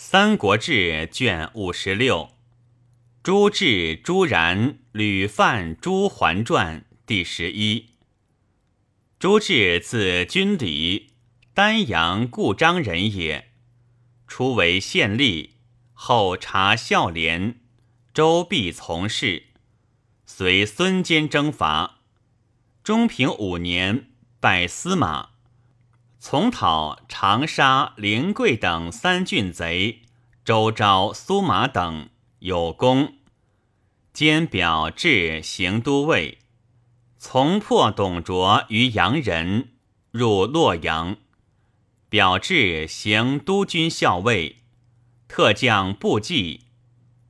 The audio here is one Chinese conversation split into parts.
三国志》卷五十六，朱志、朱然、吕范、朱桓传第十一。朱志字君礼，丹阳固章人也。初为县吏，后察孝廉，周必从事，随孙坚征伐。中平五年，拜司马。从讨长沙、临桂等三郡贼，周昭、苏马等有功，兼表至行都尉。从破董卓于阳人，入洛阳，表至行都军校尉，特将部骑，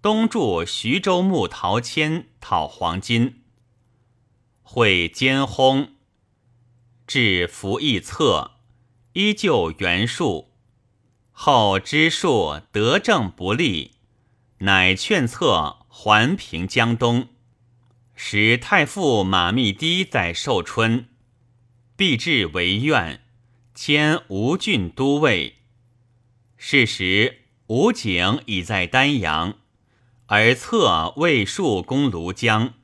东驻徐州牧陶谦讨黄巾，会兼轰，至服役策。依旧袁术，后知术得政不利，乃劝策还平江东。使太傅马密堤在寿春，必至为愿，迁吴郡都尉。是时吴景已在丹阳，而策魏术攻庐江，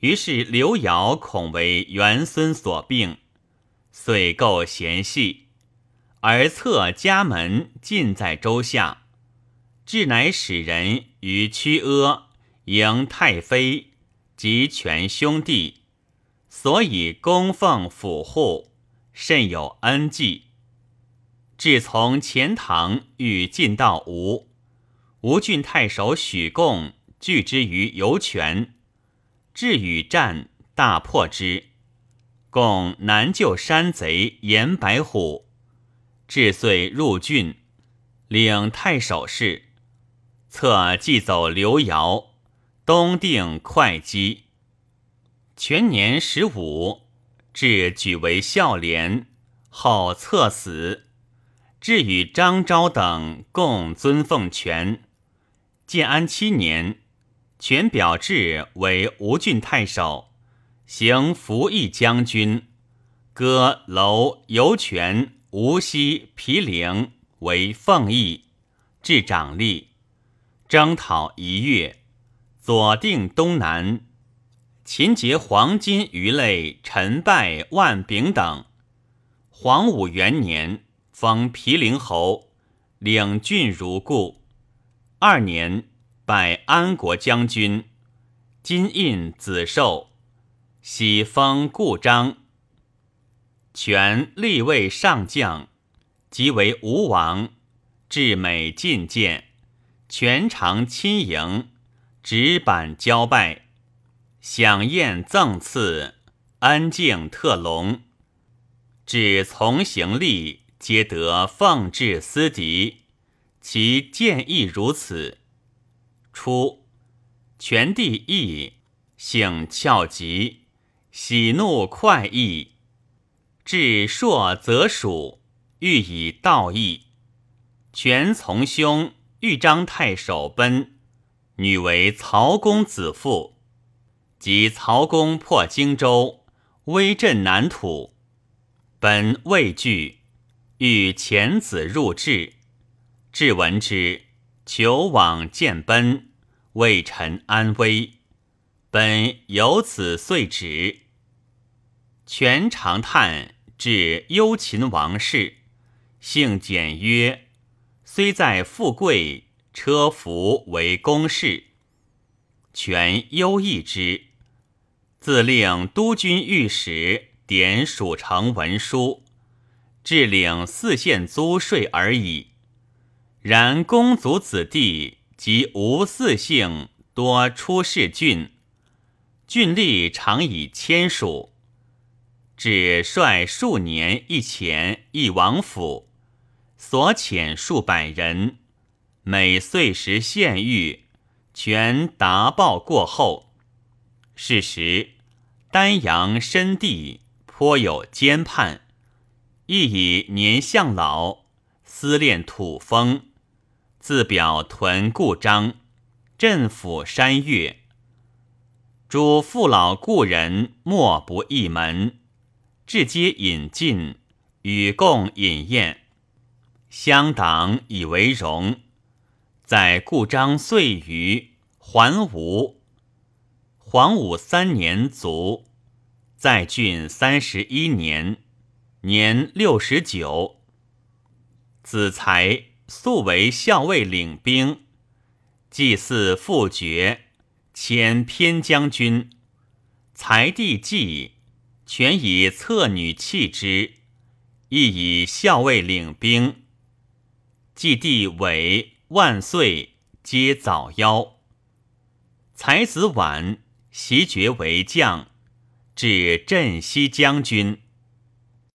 于是刘繇恐为元孙所病，遂构嫌隙。而策家门尽在州下，至乃使人于曲阿迎太妃及全兄弟，所以供奉府户，甚有恩纪。至从钱塘欲进到吴，吴郡太守许贡拒之于游泉，至与战，大破之。共南救山贼严白虎。至岁入郡，领太守事，策即走刘繇，东定会稽。全年十五，至举为孝廉，后策死。至与张昭等共尊奉权。建安七年，权表至为吴郡太守，行服役将军，割楼游泉。无锡毗陵为奉义，至长吏，征讨一月，左定东南，秦劫黄金鱼类，陈败万炳等。黄武元年，封毗陵侯，领郡如故。二年，拜安国将军，金印子寿，喜封故章。权立位上将，即为吴王，至美进谏，全常亲迎，执板交拜，享宴赠赐，安静特隆。至从行吏，皆得奉至司敌，其见亦如此。初，权帝义，性翘疾，喜怒快意。至朔则蜀，欲以道义。权从兄豫章太守奔，女为曹公子妇。及曹公破荆州，威震南土，本畏惧，欲遣子入质。至闻之，求往见奔，为臣安危。本由此遂止。权长叹。至幽秦王室，性简约，虽在富贵，车服为公事。权忧异之，自令督军御史点蜀城文书，至领四县租税而已。然公族子弟及吴四姓多出仕郡，郡吏常以千数。只率数年一遣一王府，所遣数百人，每岁时献御，全达报过后。是时，丹阳深地颇有奸叛，亦以年向老，思恋土风，自表屯故章，镇抚山岳。诸父老故人莫不一门。至皆引进，与共饮宴，乡党以为荣，在故章岁余，还吴。黄武三年卒，在郡三十一年，年六十九。子才素为校尉领兵，祭祀父爵，迁偏将军。才弟季，全以侧女弃之，亦以校尉领兵。季弟伟、万岁皆早夭。才子晚袭爵为将，至镇西将军。